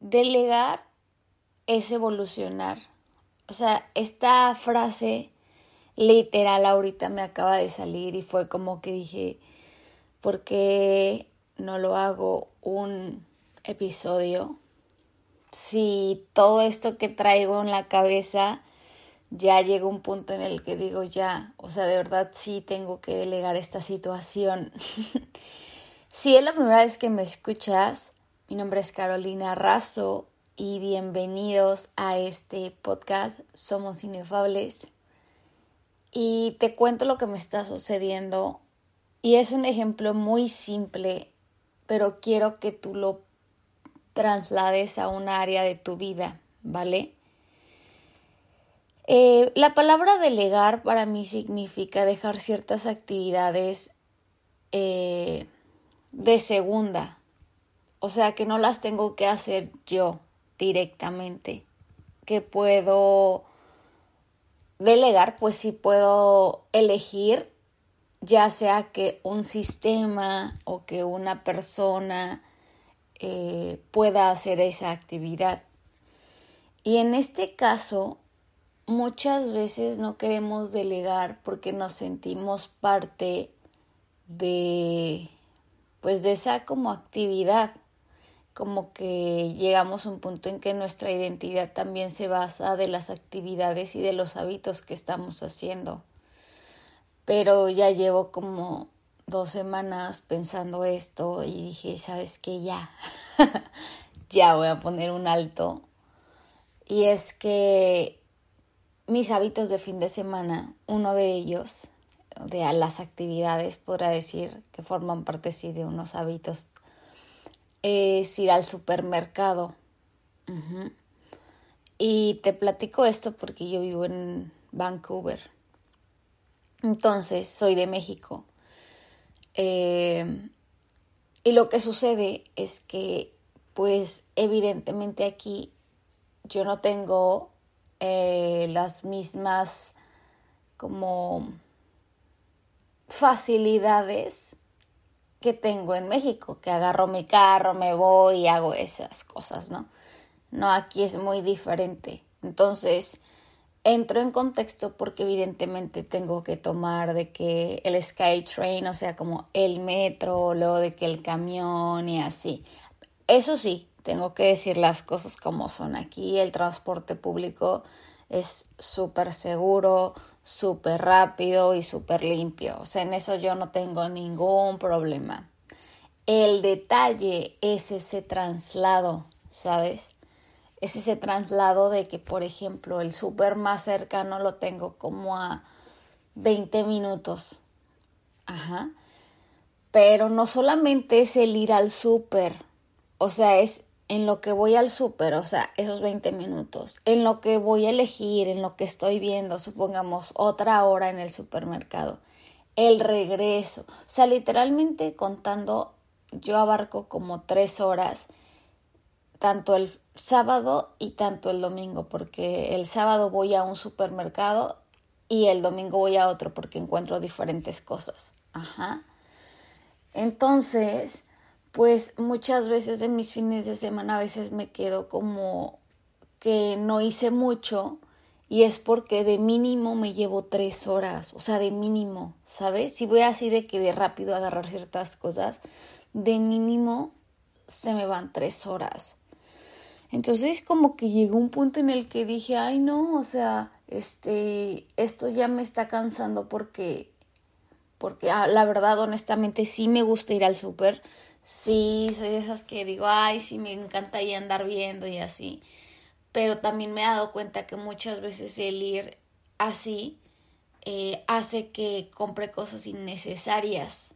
delegar es evolucionar. O sea, esta frase literal ahorita me acaba de salir y fue como que dije, ¿por qué no lo hago un episodio? Si todo esto que traigo en la cabeza ya llega un punto en el que digo ya, o sea, de verdad sí tengo que delegar esta situación. si es la primera vez que me escuchas, mi nombre es Carolina Razo y bienvenidos a este podcast Somos Inefables. Y te cuento lo que me está sucediendo y es un ejemplo muy simple, pero quiero que tú lo traslades a un área de tu vida, ¿vale? Eh, la palabra delegar para mí significa dejar ciertas actividades eh, de segunda, o sea que no las tengo que hacer yo directamente, que puedo delegar, pues sí puedo elegir ya sea que un sistema o que una persona eh, pueda hacer esa actividad. Y en este caso, muchas veces no queremos delegar porque nos sentimos parte de pues de esa como actividad como que llegamos a un punto en que nuestra identidad también se basa de las actividades y de los hábitos que estamos haciendo. Pero ya llevo como dos semanas pensando esto y dije, ¿sabes qué? Ya, ya voy a poner un alto. Y es que mis hábitos de fin de semana, uno de ellos, de las actividades, podrá decir que forman parte sí de unos hábitos, es ir al supermercado. Y te platico esto porque yo vivo en Vancouver. Entonces, soy de México. Eh, y lo que sucede es que, pues, evidentemente aquí yo no tengo eh, las mismas como facilidades que tengo en México, que agarro mi carro, me voy y hago esas cosas, ¿no? No, aquí es muy diferente. Entonces, entro en contexto porque evidentemente tengo que tomar de que el Skytrain, o sea, como el metro, luego de que el camión y así. Eso sí, tengo que decir las cosas como son. Aquí el transporte público es súper seguro, súper rápido y súper limpio. O sea, en eso yo no tengo ningún problema. El detalle es ese traslado, ¿sabes? Es ese traslado de que, por ejemplo, el súper más cercano lo tengo como a 20 minutos. Ajá. Pero no solamente es el ir al súper, o sea, es en lo que voy al súper, o sea, esos 20 minutos, en lo que voy a elegir, en lo que estoy viendo, supongamos otra hora en el supermercado, el regreso, o sea, literalmente contando, yo abarco como tres horas, tanto el sábado y tanto el domingo, porque el sábado voy a un supermercado y el domingo voy a otro porque encuentro diferentes cosas. Ajá. Entonces, pues muchas veces en mis fines de semana a veces me quedo como que no hice mucho y es porque de mínimo me llevo tres horas, o sea, de mínimo, ¿sabes? Si voy así de que de rápido agarrar ciertas cosas, de mínimo se me van tres horas. Entonces como que llegó un punto en el que dije, ay no, o sea, este, esto ya me está cansando porque, porque ah, la verdad, honestamente, sí me gusta ir al súper, sí, soy de esas que digo, ay, sí, me encanta ir andar viendo y así. Pero también me he dado cuenta que muchas veces el ir así eh, hace que compre cosas innecesarias.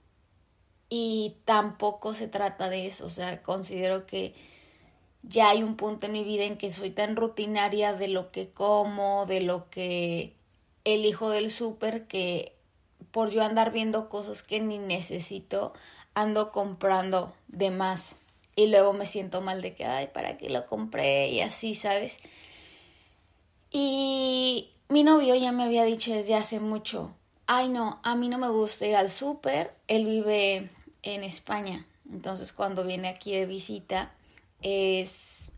Y tampoco se trata de eso. O sea, considero que ya hay un punto en mi vida en que soy tan rutinaria de lo que como, de lo que elijo del súper, que por yo andar viendo cosas que ni necesito, ando comprando de más y luego me siento mal de que, ay, ¿para qué lo compré? Y así, ¿sabes? Y mi novio ya me había dicho desde hace mucho, ay, no, a mí no me gusta ir al súper, él vive en España, entonces cuando viene aquí de visita es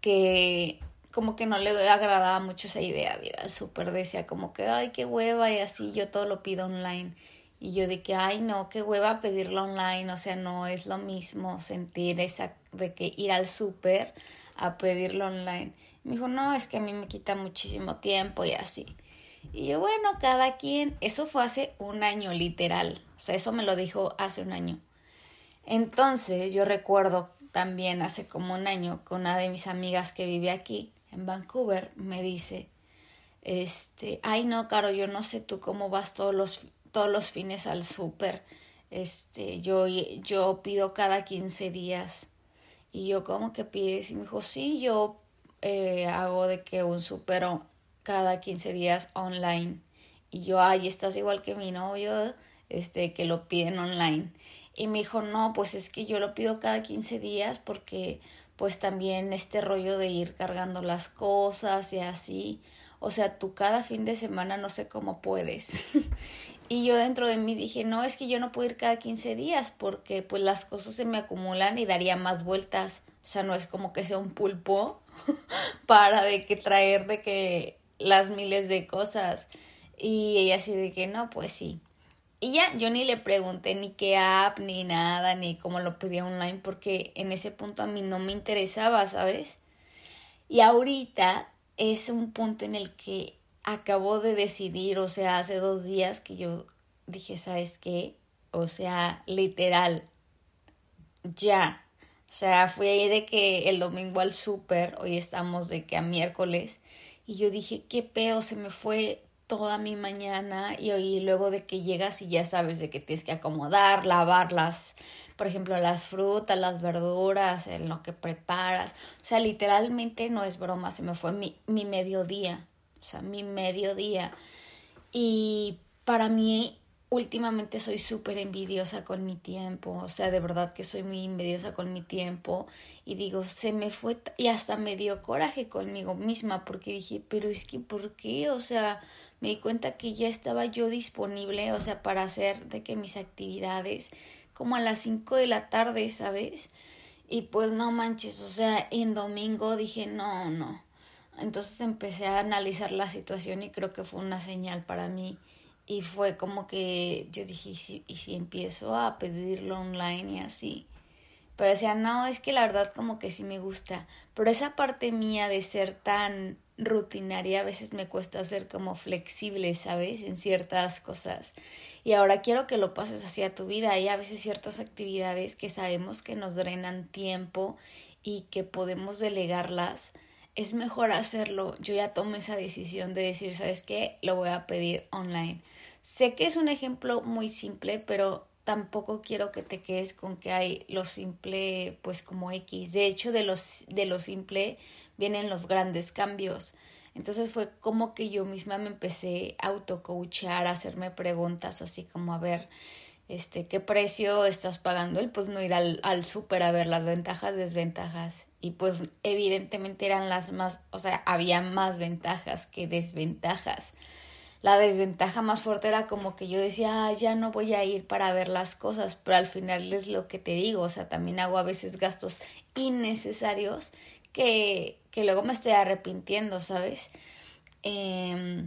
que como que no le agradaba mucho esa idea de ir al súper, decía como que, ay, qué hueva y así, yo todo lo pido online. Y yo de que, ay, no, qué hueva pedirlo online, o sea, no es lo mismo sentir esa de que ir al súper a pedirlo online. Me dijo, no, es que a mí me quita muchísimo tiempo y así. Y yo, bueno, cada quien, eso fue hace un año literal, o sea, eso me lo dijo hace un año. Entonces yo recuerdo también hace como un año que una de mis amigas que vive aquí en Vancouver me dice, este, ay no, Caro, yo no sé tú cómo vas todos los, todos los fines al súper, este, yo, yo pido cada 15 días. Y yo, ¿cómo que pides? Y me dijo, sí, yo eh, hago de que un súper cada 15 días online. Y yo, ay, estás igual que mi novio, este, que lo piden online. Y me dijo, no, pues es que yo lo pido cada 15 días porque pues también este rollo de ir cargando las cosas y así. O sea, tú cada fin de semana no sé cómo puedes. y yo dentro de mí dije, no, es que yo no puedo ir cada 15 días porque pues las cosas se me acumulan y daría más vueltas. O sea, no es como que sea un pulpo para de que traer de que las miles de cosas. Y ella así de que no, pues sí. Y ya, yo ni le pregunté ni qué app, ni nada, ni cómo lo pedía online, porque en ese punto a mí no me interesaba, ¿sabes? Y ahorita es un punto en el que acabo de decidir, o sea, hace dos días que yo dije, ¿sabes qué? O sea, literal, ya. O sea, fui ahí de que el domingo al súper, hoy estamos de que a miércoles, y yo dije, qué pedo, se me fue toda mi mañana y, hoy luego de que llegas y ya sabes de que tienes que acomodar, lavarlas, por ejemplo, las frutas, las verduras, en lo que preparas. O sea, literalmente no es broma, se me fue mi, mi mediodía, o sea, mi mediodía. Y para mí últimamente soy súper envidiosa con mi tiempo, o sea, de verdad que soy muy envidiosa con mi tiempo y digo, se me fue y hasta me dio coraje conmigo misma porque dije, pero es que, ¿por qué? O sea, me di cuenta que ya estaba yo disponible, o sea, para hacer de que mis actividades como a las 5 de la tarde, ¿sabes? Y pues no manches, o sea, en domingo dije, no, no. Entonces empecé a analizar la situación y creo que fue una señal para mí y fue como que yo dije, ¿y y si empiezo a pedirlo online y así? Pero decía, no, es que la verdad como que sí me gusta. Pero esa parte mía de ser tan rutinaria a veces me cuesta ser como flexible, ¿sabes? En ciertas cosas. Y ahora quiero que lo pases hacia tu vida. Hay a veces ciertas actividades que sabemos que nos drenan tiempo y que podemos delegarlas es mejor hacerlo. Yo ya tomé esa decisión de decir, ¿sabes qué? Lo voy a pedir online. Sé que es un ejemplo muy simple, pero tampoco quiero que te quedes con que hay lo simple, pues como X. De hecho, de, los, de lo simple vienen los grandes cambios. Entonces fue como que yo misma me empecé a autocoachar, a hacerme preguntas así como a ver, este, qué precio estás pagando él, pues no ir al, al a ver las ventajas, desventajas. Y pues evidentemente eran las más, o sea, había más ventajas que desventajas. La desventaja más fuerte era como que yo decía, ah, ya no voy a ir para ver las cosas, pero al final es lo que te digo, o sea, también hago a veces gastos innecesarios que, que luego me estoy arrepintiendo, ¿sabes? Eh,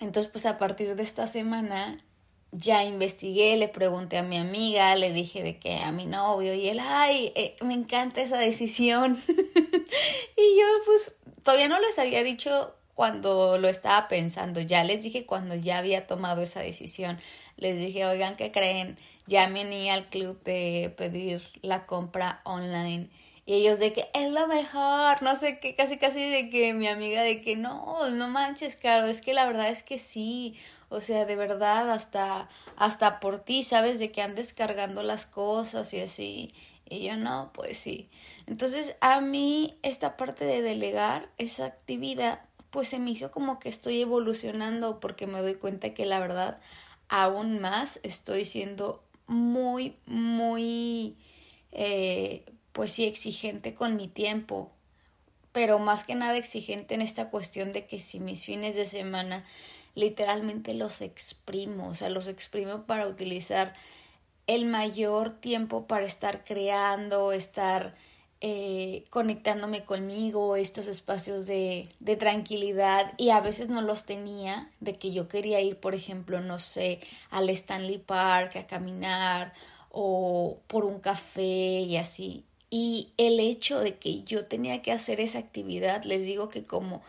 entonces, pues a partir de esta semana ya investigué, le pregunté a mi amiga, le dije de que a mi novio y él, ay, eh, me encanta esa decisión. y yo pues todavía no les había dicho cuando lo estaba pensando, ya les dije cuando ya había tomado esa decisión, les dije, oigan, ¿qué creen? Ya me uní al club de pedir la compra online. Y ellos de que es lo mejor, no sé qué, casi casi de que mi amiga de que no, no manches, claro, es que la verdad es que sí, o sea, de verdad, hasta, hasta por ti, ¿sabes? De que andes cargando las cosas y así. Y yo no, pues sí. Entonces, a mí esta parte de delegar esa actividad, pues se me hizo como que estoy evolucionando porque me doy cuenta que la verdad, aún más estoy siendo muy, muy, eh, pues sí, exigente con mi tiempo. Pero más que nada exigente en esta cuestión de que si mis fines de semana literalmente los exprimo, o sea, los exprimo para utilizar el mayor tiempo para estar creando, estar eh, conectándome conmigo, estos espacios de, de tranquilidad y a veces no los tenía, de que yo quería ir, por ejemplo, no sé, al Stanley Park a caminar o por un café y así. Y el hecho de que yo tenía que hacer esa actividad, les digo que como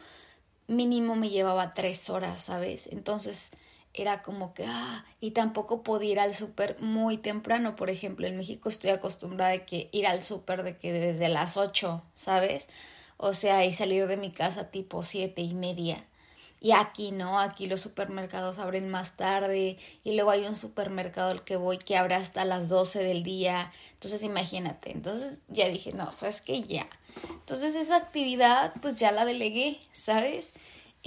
mínimo me llevaba tres horas, ¿sabes? Entonces era como que, ah, y tampoco podía ir al súper muy temprano. Por ejemplo, en México estoy acostumbrada a que ir al súper de que desde las ocho, ¿sabes? O sea, y salir de mi casa tipo siete y media. Y aquí no, aquí los supermercados abren más tarde y luego hay un supermercado al que voy que abre hasta las doce del día. Entonces imagínate, entonces ya dije, no, sabes que ya. Entonces esa actividad pues ya la delegué, ¿sabes?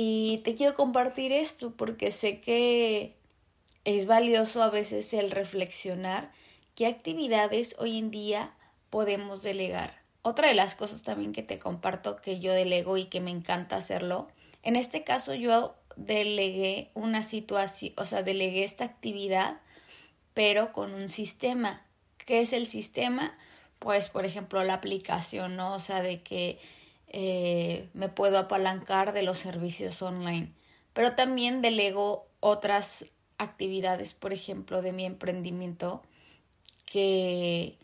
Y te quiero compartir esto porque sé que es valioso a veces el reflexionar qué actividades hoy en día podemos delegar. Otra de las cosas también que te comparto que yo delego y que me encanta hacerlo, en este caso yo delegué una situación, o sea, delegué esta actividad, pero con un sistema. ¿Qué es el sistema? Pues, por ejemplo, la aplicación, ¿no? O sea, de que eh, me puedo apalancar de los servicios online. Pero también delego otras actividades, por ejemplo, de mi emprendimiento, que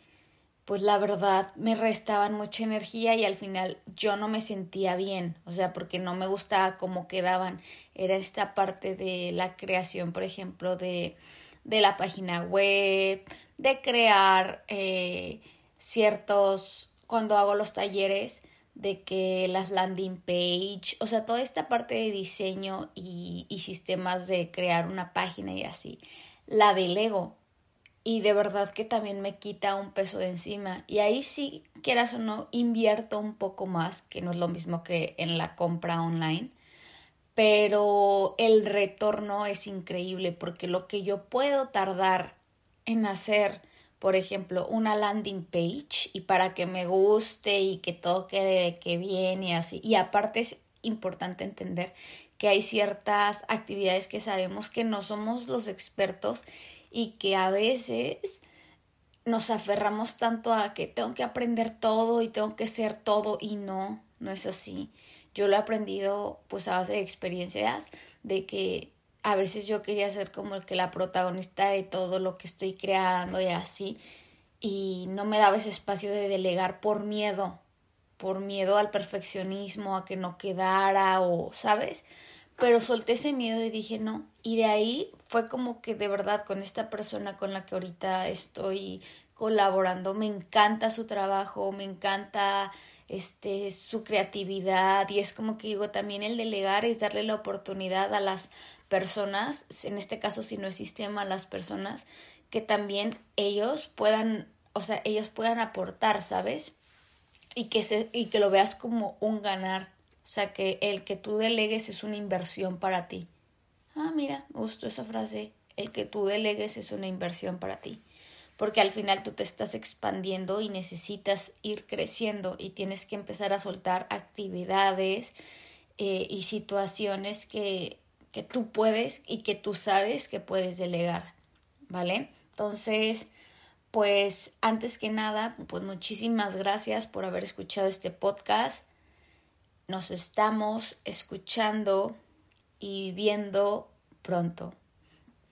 pues la verdad me restaban mucha energía y al final yo no me sentía bien, o sea, porque no me gustaba cómo quedaban. Era esta parte de la creación, por ejemplo, de, de la página web, de crear eh, ciertos, cuando hago los talleres, de que las landing page, o sea, toda esta parte de diseño y, y sistemas de crear una página y así, la delego. Y de verdad que también me quita un peso de encima. Y ahí sí, quieras o no, invierto un poco más, que no es lo mismo que en la compra online. Pero el retorno es increíble porque lo que yo puedo tardar en hacer por ejemplo, una landing page y para que me guste y que todo quede de que bien y así. Y aparte es importante entender que hay ciertas actividades que sabemos que no somos los expertos y que a veces nos aferramos tanto a que tengo que aprender todo y tengo que ser todo y no, no es así. Yo lo he aprendido pues a base de experiencias de que a veces yo quería ser como el que la protagonista de todo lo que estoy creando y así, y no me daba ese espacio de delegar por miedo, por miedo al perfeccionismo, a que no quedara o, ¿sabes? Pero solté ese miedo y dije no. Y de ahí fue como que de verdad con esta persona con la que ahorita estoy colaborando, me encanta su trabajo, me encanta este su creatividad y es como que digo también el delegar es darle la oportunidad a las personas, en este caso si no es sistema, a las personas que también ellos puedan, o sea, ellos puedan aportar, ¿sabes? Y que, se, y que lo veas como un ganar, o sea, que el que tú delegues es una inversión para ti. Ah, mira, me gustó esa frase, el que tú delegues es una inversión para ti porque al final tú te estás expandiendo y necesitas ir creciendo y tienes que empezar a soltar actividades eh, y situaciones que que tú puedes y que tú sabes que puedes delegar, ¿vale? Entonces, pues antes que nada, pues muchísimas gracias por haber escuchado este podcast. Nos estamos escuchando y viendo pronto.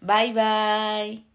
Bye bye.